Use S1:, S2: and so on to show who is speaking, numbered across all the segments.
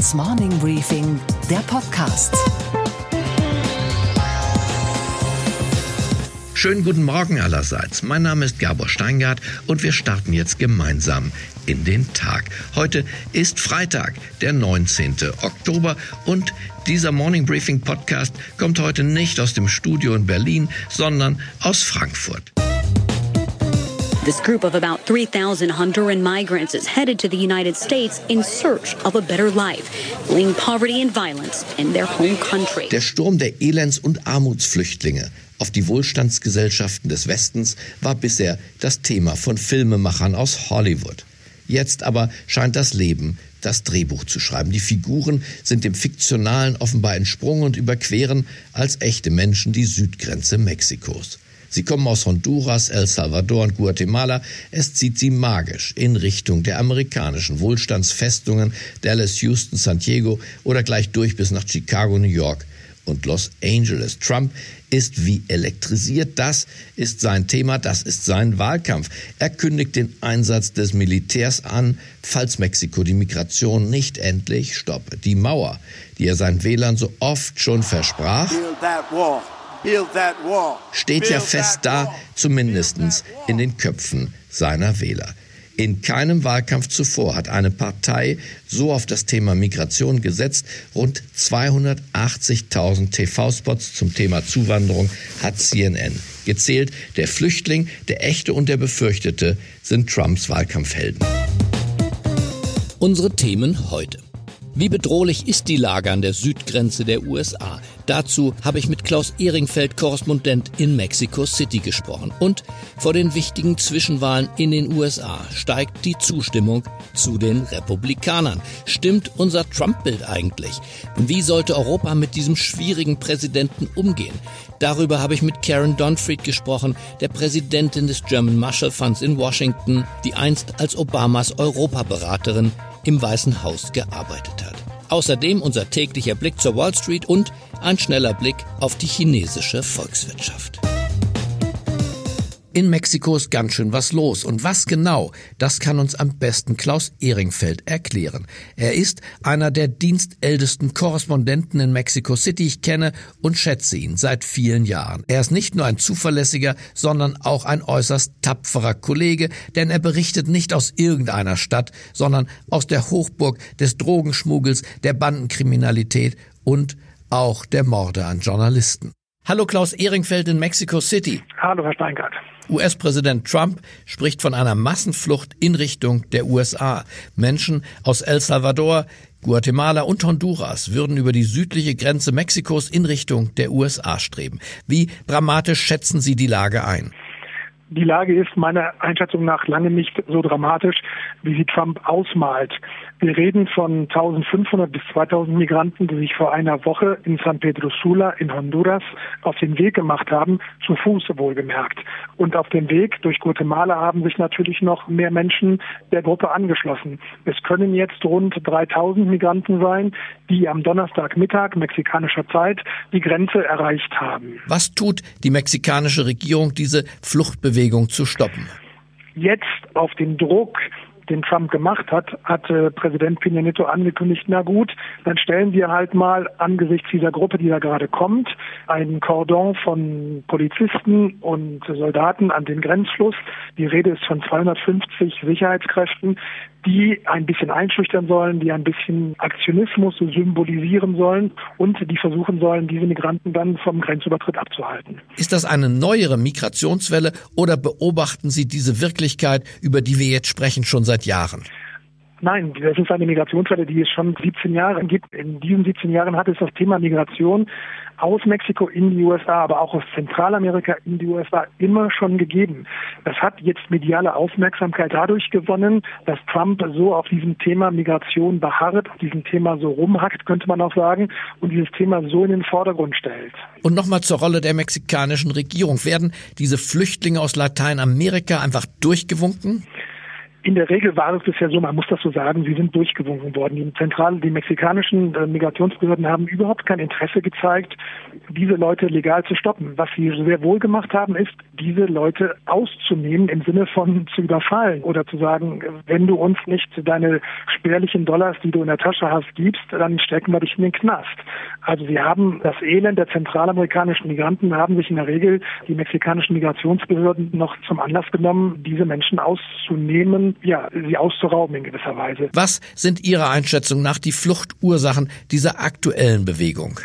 S1: Handelsblatts Morning Briefing, der Podcast.
S2: Schönen guten Morgen allerseits. Mein Name ist Gabor Steingart und wir starten jetzt gemeinsam in den Tag. Heute ist Freitag, der 19. Oktober und dieser Morning Briefing Podcast kommt heute nicht aus dem Studio in Berlin, sondern aus Frankfurt.
S3: This group of about 3,000 Honduran migrants is headed to the United States in search of a better life, fleeing poverty and violence in their home country.
S2: Der Sturm der Elends- und Armutsflüchtlinge auf die Wohlstandsgesellschaften des Westens war bisher das Thema von Filmemachern aus Hollywood. Jetzt aber scheint das Leben das Drehbuch zu schreiben. Die Figuren sind dem Fiktionalen offenbar entsprungen und überqueren als echte Menschen die Südgrenze Mexikos. Sie kommen aus Honduras, El Salvador und Guatemala. Es zieht sie magisch in Richtung der amerikanischen Wohlstandsfestungen Dallas, Houston, San Diego oder gleich durch bis nach Chicago, New York und Los Angeles. Trump ist wie elektrisiert. Das ist sein Thema, das ist sein Wahlkampf. Er kündigt den Einsatz des Militärs an, falls Mexiko die Migration nicht endlich stoppe. Die Mauer, die er seinen Wählern so oft schon versprach, steht ja fest da, zumindest in den Köpfen seiner Wähler. In keinem Wahlkampf zuvor hat eine Partei so auf das Thema Migration gesetzt. Rund 280.000 TV-Spots zum Thema Zuwanderung hat CNN gezählt. Der Flüchtling, der echte und der befürchtete sind Trumps Wahlkampfhelden. Unsere Themen heute. Wie bedrohlich ist die Lage an der Südgrenze der USA? Dazu habe ich mit Klaus Ehringfeld, Korrespondent in Mexico City gesprochen. Und vor den wichtigen Zwischenwahlen in den USA steigt die Zustimmung zu den Republikanern. Stimmt unser Trump-Bild eigentlich? Wie sollte Europa mit diesem schwierigen Präsidenten umgehen? Darüber habe ich mit Karen Donfried gesprochen, der Präsidentin des German Marshall Funds in Washington, die einst als Obamas Europaberaterin im Weißen Haus gearbeitet hat. Außerdem unser täglicher Blick zur Wall Street und ein schneller Blick auf die chinesische Volkswirtschaft. In Mexiko ist ganz schön was los. Und was genau, das kann uns am besten Klaus Ehringfeld erklären. Er ist einer der dienstältesten Korrespondenten in Mexico City. Ich kenne und schätze ihn seit vielen Jahren. Er ist nicht nur ein zuverlässiger, sondern auch ein äußerst tapferer Kollege, denn er berichtet nicht aus irgendeiner Stadt, sondern aus der Hochburg des Drogenschmuggels, der Bandenkriminalität und auch der Morde an Journalisten. Hallo Klaus Ehringfeld in Mexico City.
S4: Hallo Herr Steingart.
S2: US-Präsident Trump spricht von einer Massenflucht in Richtung der USA. Menschen aus El Salvador, Guatemala und Honduras würden über die südliche Grenze Mexikos in Richtung der USA streben. Wie dramatisch schätzen Sie die Lage ein?
S4: Die Lage ist meiner Einschätzung nach lange nicht so dramatisch, wie sie Trump ausmalt. Wir reden von 1500 bis 2000 Migranten, die sich vor einer Woche in San Pedro Sula in Honduras auf den Weg gemacht haben, zu Fuß wohlgemerkt. Und auf dem Weg durch Guatemala haben sich natürlich noch mehr Menschen der Gruppe angeschlossen. Es können jetzt rund 3000 Migranten sein, die am Donnerstagmittag mexikanischer Zeit die Grenze erreicht haben.
S2: Was tut die mexikanische Regierung, diese Fluchtbewegung zu stoppen?
S4: Jetzt auf den Druck den Trump gemacht hat, hat äh, Präsident Peña Nieto angekündigt, na gut, dann stellen wir halt mal angesichts dieser Gruppe, die da gerade kommt, einen Cordon von Polizisten und Soldaten an den Grenzfluss. Die Rede ist von 250 Sicherheitskräften, die ein bisschen einschüchtern sollen, die ein bisschen Aktionismus symbolisieren sollen und die versuchen sollen, diese Migranten dann vom Grenzübertritt abzuhalten.
S2: Ist das eine neuere Migrationswelle oder beobachten Sie diese Wirklichkeit, über die wir jetzt sprechen, schon seit Jahren?
S4: Nein, das ist eine Migrationswelle, die es schon 17 Jahre gibt. In diesen 17 Jahren hat es das Thema Migration aus Mexiko in die USA, aber auch aus Zentralamerika in die USA immer schon gegeben. Das hat jetzt mediale Aufmerksamkeit dadurch gewonnen, dass Trump so auf diesem Thema Migration beharrt, auf diesem Thema so rumhackt, könnte man auch sagen, und dieses Thema so in den Vordergrund stellt.
S2: Und nochmal zur Rolle der mexikanischen Regierung. Werden diese Flüchtlinge aus Lateinamerika einfach durchgewunken?
S4: In der Regel war es bisher so, man muss das so sagen, sie sind durchgewunken worden. Die zentralen, die mexikanischen äh, Migrationsbehörden haben überhaupt kein Interesse gezeigt, diese Leute legal zu stoppen. Was sie sehr wohl gemacht haben, ist, diese Leute auszunehmen im Sinne von zu überfallen oder zu sagen, wenn du uns nicht deine spärlichen Dollars, die du in der Tasche hast, gibst, dann stecken wir dich in den Knast. Also sie haben das Elend der zentralamerikanischen Migranten haben sich in der Regel die mexikanischen Migrationsbehörden noch zum Anlass genommen, diese Menschen auszunehmen, ja, sie auszurauben in gewisser Weise.
S2: Was sind Ihrer Einschätzung nach die Fluchtursachen dieser aktuellen Bewegung?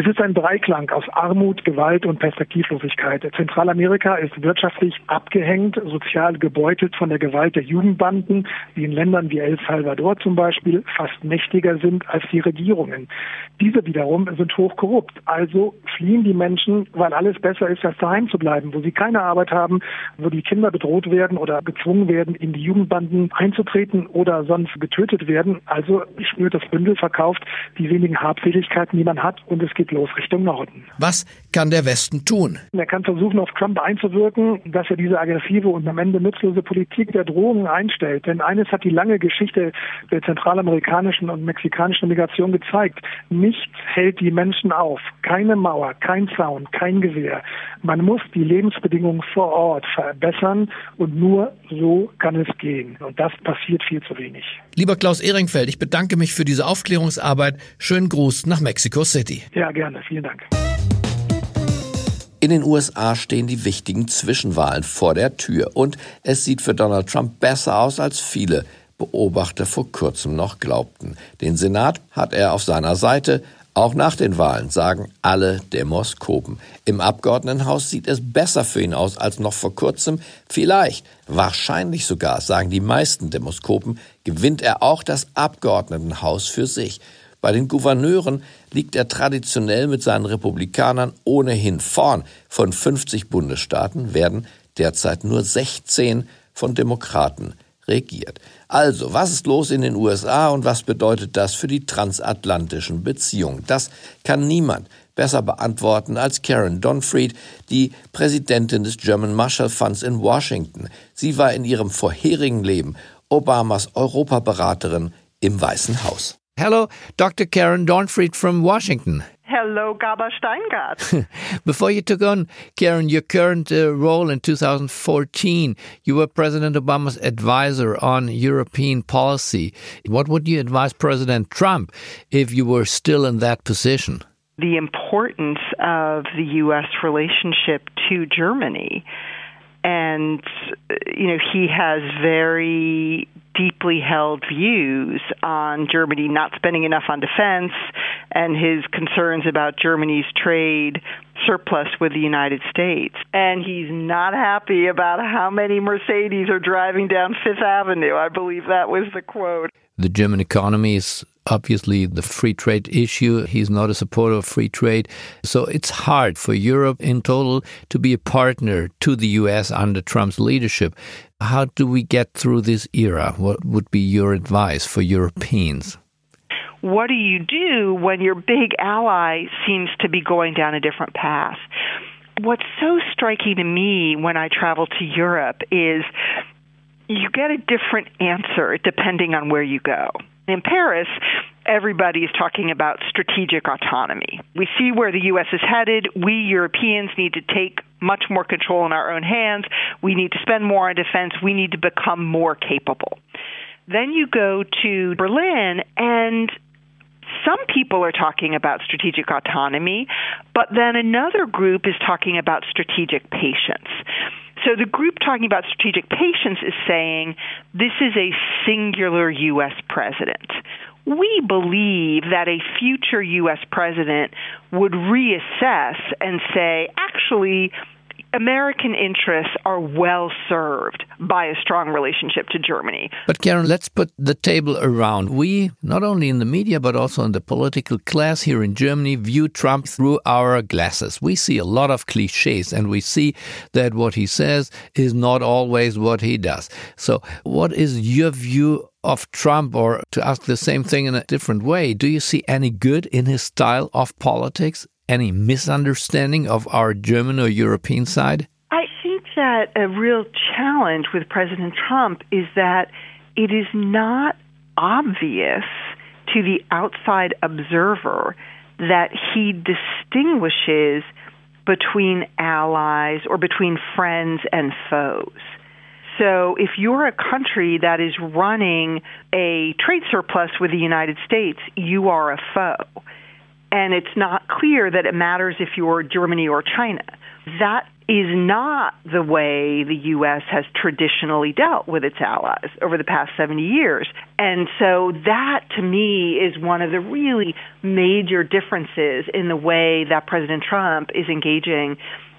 S4: Es ist ein Dreiklang aus Armut, Gewalt und Perspektivlosigkeit. Zentralamerika ist wirtschaftlich abgehängt, sozial gebeutelt von der Gewalt der Jugendbanden, die in Ländern wie El Salvador zum Beispiel fast mächtiger sind als die Regierungen. Diese wiederum sind hochkorrupt. Also fliehen die Menschen, weil alles besser ist, als daheim zu bleiben, wo sie keine Arbeit haben, wo die Kinder bedroht werden oder gezwungen werden, in die Jugendbanden einzutreten oder sonst getötet werden. Also schnürt das Bündel verkauft die wenigen Habseligkeiten, die man hat und es geht los Richtung Norden.
S2: Was kann der Westen tun?
S4: Er kann versuchen, auf Trump einzuwirken, dass er diese aggressive und am Ende nutzlose Politik der Drohungen einstellt. Denn eines hat die lange Geschichte der zentralamerikanischen und mexikanischen Migration gezeigt. Nichts hält die Menschen auf. Keine Mauer, kein Zaun, kein Gewehr. Man muss die Lebensbedingungen vor Ort verbessern und nur so kann es gehen. Und das passiert viel zu wenig.
S2: Lieber Klaus Ehringfeld, ich bedanke mich für diese Aufklärungsarbeit. Schönen Gruß nach Mexico City.
S4: Ja, gerne. Vielen Dank.
S2: In den USA stehen die wichtigen Zwischenwahlen vor der Tür und es sieht für Donald Trump besser aus, als viele Beobachter vor kurzem noch glaubten. Den Senat hat er auf seiner Seite, auch nach den Wahlen sagen alle Demoskopen. Im Abgeordnetenhaus sieht es besser für ihn aus als noch vor kurzem. Vielleicht, wahrscheinlich sogar, sagen die meisten Demoskopen, gewinnt er auch das Abgeordnetenhaus für sich. Bei den Gouverneuren liegt er traditionell mit seinen Republikanern ohnehin vorn. Von 50 Bundesstaaten werden derzeit nur 16 von Demokraten regiert. Also, was ist los in den USA und was bedeutet das für die transatlantischen Beziehungen? Das kann niemand besser beantworten als Karen Donfried, die Präsidentin des German Marshall Funds in Washington. Sie war in ihrem vorherigen Leben Obamas Europaberaterin im Weißen Haus. Hello, Dr. Karen Dornfried from Washington.
S5: Hello, Gaba Steingart.
S2: Before you took on, Karen, your current uh, role in 2014, you were President Obama's advisor on European policy. What would you advise President Trump if you were still in that position?
S5: The importance of the U.S. relationship to Germany. And, you know, he has very deeply held views on Germany not spending enough on defense and his concerns about Germany's trade surplus with the United States. And he's not happy about how many Mercedes are driving down Fifth Avenue. I believe that was the quote.
S2: The German economy is obviously the free trade issue. He's not a supporter of free trade. So it's hard for Europe in total to be a partner to the US under Trump's leadership. How do we get through this era? What would be your advice for Europeans?
S5: What do you do when your big ally seems to be going down a different path? What's so striking to me when I travel to Europe is you get a different answer depending on where you go. In Paris, everybody is talking about strategic autonomy. We see where the U.S. is headed. We Europeans need to take much more control in our own hands. We need to spend more on defense. We need to become more capable. Then you go to Berlin, and some people are talking about strategic autonomy, but then another group is talking about strategic patience. So the group talking about strategic patience is saying this is a singular U.S. president. We believe that a future U.S. president would reassess and say, actually, American interests are well served by a strong relationship to Germany.
S2: But Karen, let's put the table around. We, not only in the media, but also in the political class here in Germany, view Trump through our glasses. We see a lot of cliches and we see that what he says is not always what he does. So, what is your view of Trump, or to ask the same thing in a different way, do you see any good in his style of politics? Any misunderstanding of our German or European side?
S5: I think that a real challenge with President Trump is that it is not obvious to the outside observer that he distinguishes between allies or between friends and foes. So if you're a country that is running a trade surplus with the United States, you are a foe. And it's not clear that it matters if you're Germany or China. That is not the way the U.S. has traditionally dealt with its allies over the past 70 years. And so that, to me, is one of the really major differences in the way that President Trump is engaging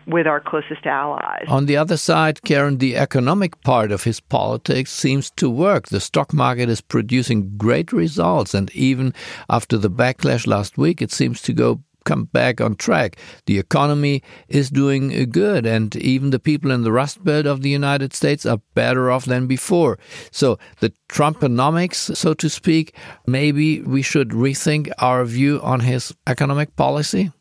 S5: with our closest allies.
S6: On the other side, Karen, the economic part of his politics seems to work. The stock market is producing great results, and even after the backlash last week, it seems to go come back on track. The economy is doing good, and even the people in the Rust Belt of the United States are better off than before. So, the Trumponomics, so to speak, maybe we should rethink our view on his economic policy?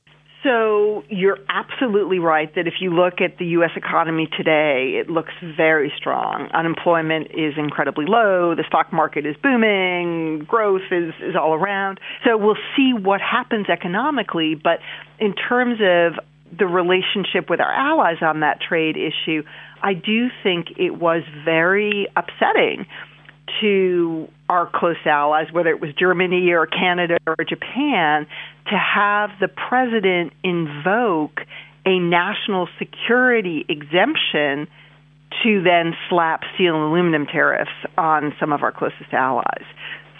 S5: You're absolutely right that if you look at the U.S. economy today, it looks very strong. Unemployment is incredibly low. The stock market is booming. Growth is, is all around. So we'll see what happens economically. But in terms of the relationship with our allies on that trade issue, I do think it was very upsetting to our close allies, whether it was Germany or Canada or Japan, to have the president invoke a national security exemption to then slap steel and aluminum tariffs on some of our closest allies.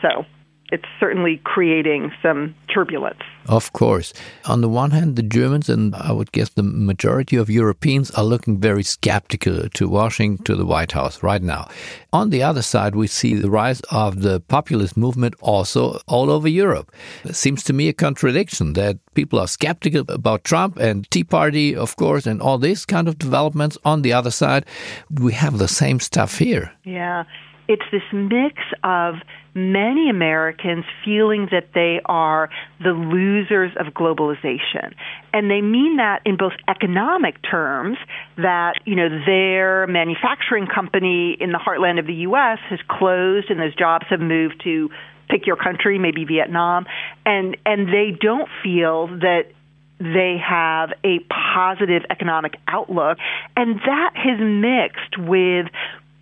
S5: So it's certainly creating some turbulence.
S6: Of course. On the one hand, the Germans and I would guess the majority of Europeans are looking very skeptical to Washington, to the White House right now. On the other side, we see the rise of the populist movement also all over Europe. It seems to me a contradiction that people are skeptical about Trump and Tea Party, of course, and all these kind of developments. On the other side, we have the same stuff here.
S5: Yeah. It's this mix of many Americans feeling that they are the losers of globalization. And they mean that in both economic terms, that, you know, their manufacturing company in the heartland of the U.S. has closed and those jobs have moved to pick your country, maybe Vietnam, and, and they don't feel that they have a positive economic outlook. And that has mixed with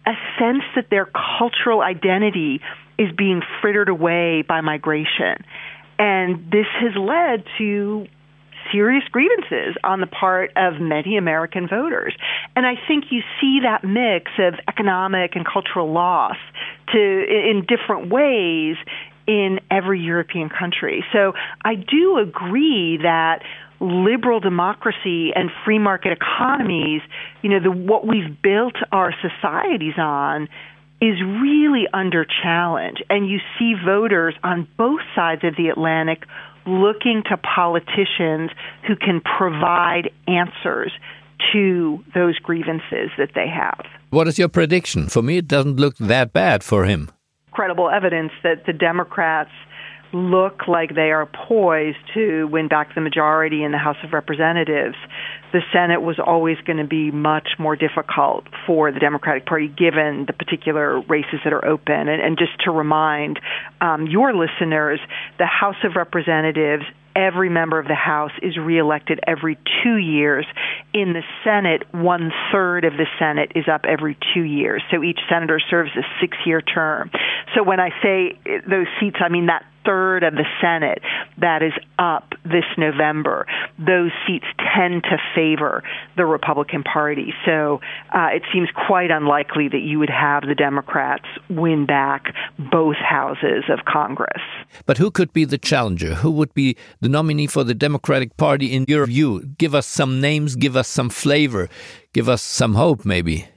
S5: a sense that their cultural identity is being frittered away by migration. And this has led to serious grievances on the part of many American voters. And I think you see that mix of economic and cultural loss to in different ways in every European country. So I do agree that liberal democracy and free market economies, you know, the, what we've built our societies on is really under challenge. And you see voters on both sides of the Atlantic looking to politicians who can provide answers to those grievances that they have.
S6: What is your prediction? For me, it doesn't look that bad for him.
S5: Credible evidence that the Democrats look like they are poised to win back the majority in the House of Representatives, the Senate was always going to be much more difficult for the Democratic Party given the particular races that are open. And, and just to remind um, your listeners, the House of Representatives every member of the House is reelected every two years. In the Senate, one third of the Senate is up every two years. So each senator serves a six year term. So when I say those seats, I mean that third of the Senate that is up this November, those seats tend to favor the Republican Party. So uh, it seems quite unlikely that you would have the Democrats win back both houses of Congress.
S6: But who could be the challenger? Who would be the nominee for the Democratic Party in your view? Give us some names, give us some flavor, give us some hope, maybe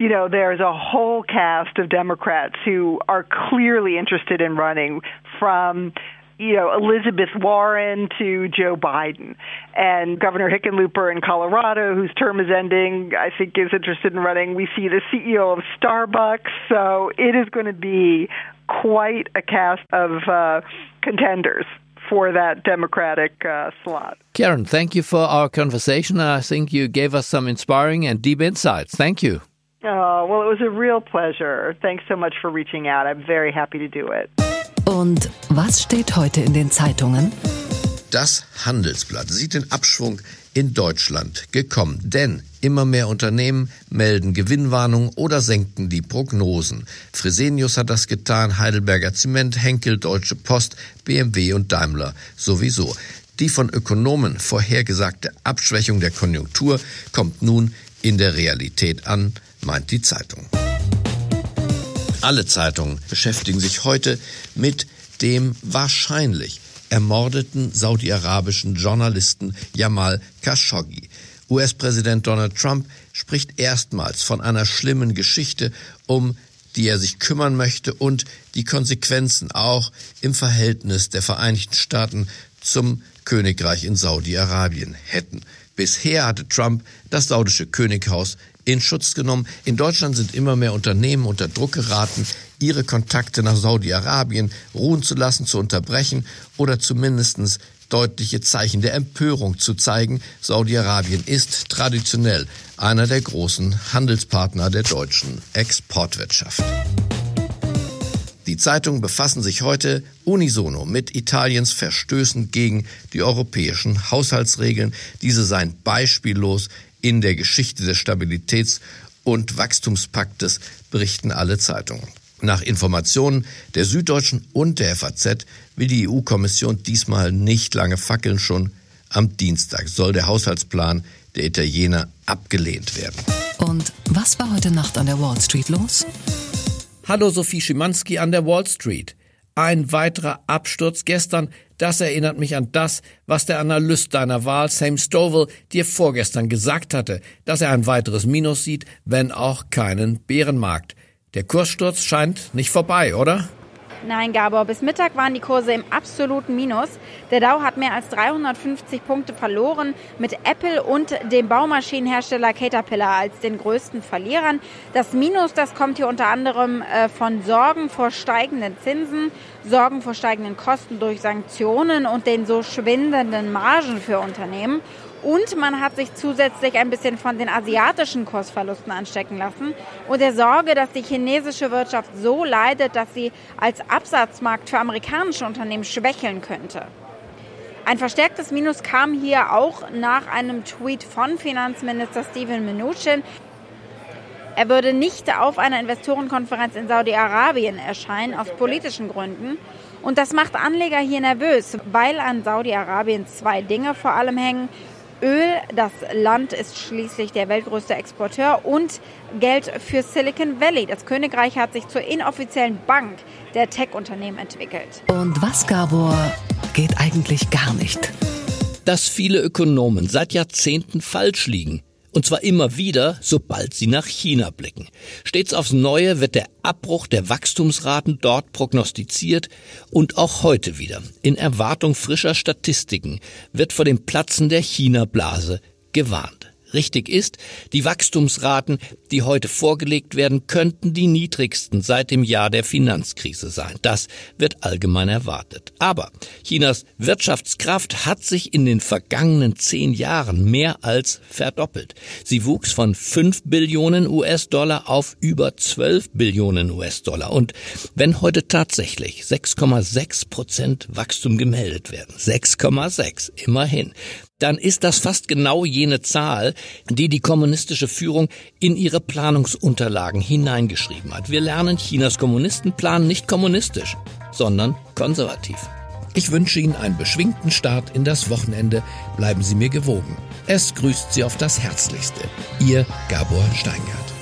S5: you know, there's a whole cast of Democrats who are clearly interested in running from you know Elizabeth Warren to Joe Biden, and Governor Hickenlooper in Colorado, whose term is ending, I think is interested in running. We see the CEO of Starbucks, so it is going to be quite a cast of uh, contenders for that Democratic uh, slot.
S2: Karen, thank you for our conversation. I think you gave us some inspiring and deep insights. Thank you.
S5: Oh, well, it was a real pleasure. Thanks so much for reaching out. I'm very happy to do it.
S1: Und was steht heute in den Zeitungen?
S2: Das Handelsblatt sieht den Abschwung in Deutschland gekommen, denn immer mehr Unternehmen melden Gewinnwarnungen oder senken die Prognosen. Fresenius hat das getan, Heidelberger Zement, Henkel, Deutsche Post, BMW und Daimler sowieso. Die von Ökonomen vorhergesagte Abschwächung der Konjunktur kommt nun in der Realität an, meint die Zeitung. Alle Zeitungen beschäftigen sich heute mit dem wahrscheinlich ermordeten saudi-arabischen Journalisten Jamal Khashoggi. US-Präsident Donald Trump spricht erstmals von einer schlimmen Geschichte, um die er sich kümmern möchte und die Konsequenzen auch im Verhältnis der Vereinigten Staaten zum Königreich in Saudi-Arabien hätten. Bisher hatte Trump das saudische Könighaus in Schutz genommen. In Deutschland sind immer mehr Unternehmen unter Druck geraten, ihre Kontakte nach Saudi-Arabien ruhen zu lassen, zu unterbrechen oder zumindest deutliche Zeichen der Empörung zu zeigen. Saudi-Arabien ist traditionell einer der großen Handelspartner der deutschen Exportwirtschaft. Die Zeitungen befassen sich heute unisono mit Italiens Verstößen gegen die europäischen Haushaltsregeln. Diese seien beispiellos in der Geschichte des Stabilitäts- und Wachstumspaktes, berichten alle Zeitungen. Nach Informationen der Süddeutschen und der FAZ will die EU-Kommission diesmal nicht lange fackeln. Schon am Dienstag soll der Haushaltsplan der Italiener abgelehnt werden.
S1: Und was war heute Nacht an der Wall Street los?
S2: Hallo Sophie Schimanski an der Wall Street. Ein weiterer Absturz gestern, das erinnert mich an das, was der Analyst deiner Wahl, Sam Stovall, dir vorgestern gesagt hatte, dass er ein weiteres Minus sieht, wenn auch keinen Bärenmarkt. Der Kurssturz scheint nicht vorbei, oder?
S7: Nein, Gabor, bis Mittag waren die Kurse im absoluten Minus. Der Dow hat mehr als 350 Punkte verloren, mit Apple und dem Baumaschinenhersteller Caterpillar als den größten Verlierern. Das Minus, das kommt hier unter anderem äh, von Sorgen vor steigenden Zinsen, Sorgen vor steigenden Kosten durch Sanktionen und den so schwindenden Margen für Unternehmen. Und man hat sich zusätzlich ein bisschen von den asiatischen Kursverlusten anstecken lassen und der Sorge, dass die chinesische Wirtschaft so leidet, dass sie als Absatzmarkt für amerikanische Unternehmen schwächeln könnte. Ein verstärktes Minus kam hier auch nach einem Tweet von Finanzminister Steven Mnuchin. Er würde nicht auf einer Investorenkonferenz in Saudi-Arabien erscheinen, aus politischen Gründen. Und das macht Anleger hier nervös, weil an Saudi-Arabien zwei Dinge vor allem hängen. Öl, das Land ist schließlich der weltgrößte Exporteur und Geld für Silicon Valley. Das Königreich hat sich zur inoffiziellen Bank der Tech-Unternehmen entwickelt.
S1: Und was, Gabor, geht eigentlich gar nicht?
S2: Dass viele Ökonomen seit Jahrzehnten falsch liegen. Und zwar immer wieder, sobald sie nach China blicken. Stets aufs Neue wird der Abbruch der Wachstumsraten dort prognostiziert und auch heute wieder. In Erwartung frischer Statistiken wird vor dem Platzen der China-Blase gewarnt. Richtig ist, die Wachstumsraten, die heute vorgelegt werden, könnten die niedrigsten seit dem Jahr der Finanzkrise sein. Das wird allgemein erwartet. Aber Chinas Wirtschaftskraft hat sich in den vergangenen zehn Jahren mehr als verdoppelt. Sie wuchs von 5 Billionen US-Dollar auf über 12 Billionen US-Dollar. Und wenn heute tatsächlich 6,6 Prozent Wachstum gemeldet werden, 6,6 immerhin, dann ist das fast genau jene Zahl, die die kommunistische Führung in ihre Planungsunterlagen hineingeschrieben hat. Wir lernen, Chinas Kommunisten planen nicht kommunistisch, sondern konservativ. Ich wünsche Ihnen einen beschwingten Start in das Wochenende. Bleiben Sie mir gewogen. Es grüßt Sie auf das Herzlichste. Ihr Gabor Steingart.